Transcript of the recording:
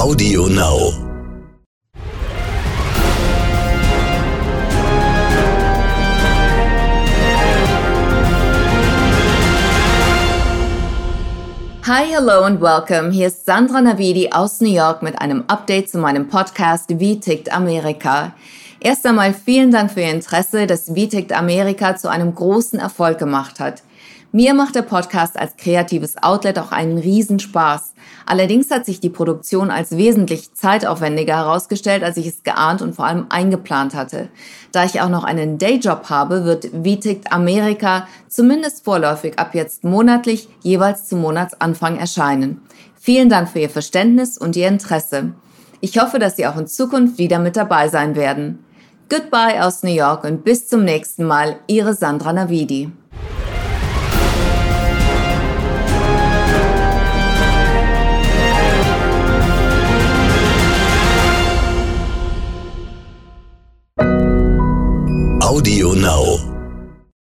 Audio Now. Hi, hello and welcome. Hier ist Sandra Navidi aus New York mit einem Update zu meinem Podcast Wie tickt Amerika? Erst einmal vielen Dank für Ihr Interesse, das tickt Amerika zu einem großen Erfolg gemacht hat. Mir macht der Podcast als kreatives Outlet auch einen Riesenspaß. Allerdings hat sich die Produktion als wesentlich zeitaufwendiger herausgestellt, als ich es geahnt und vor allem eingeplant hatte. Da ich auch noch einen Dayjob habe, wird Wie tickt Amerika zumindest vorläufig ab jetzt monatlich jeweils zum Monatsanfang erscheinen. Vielen Dank für Ihr Verständnis und Ihr Interesse. Ich hoffe, dass Sie auch in Zukunft wieder mit dabei sein werden. Goodbye aus New York und bis zum nächsten Mal, Ihre Sandra Navidi. Audio Now.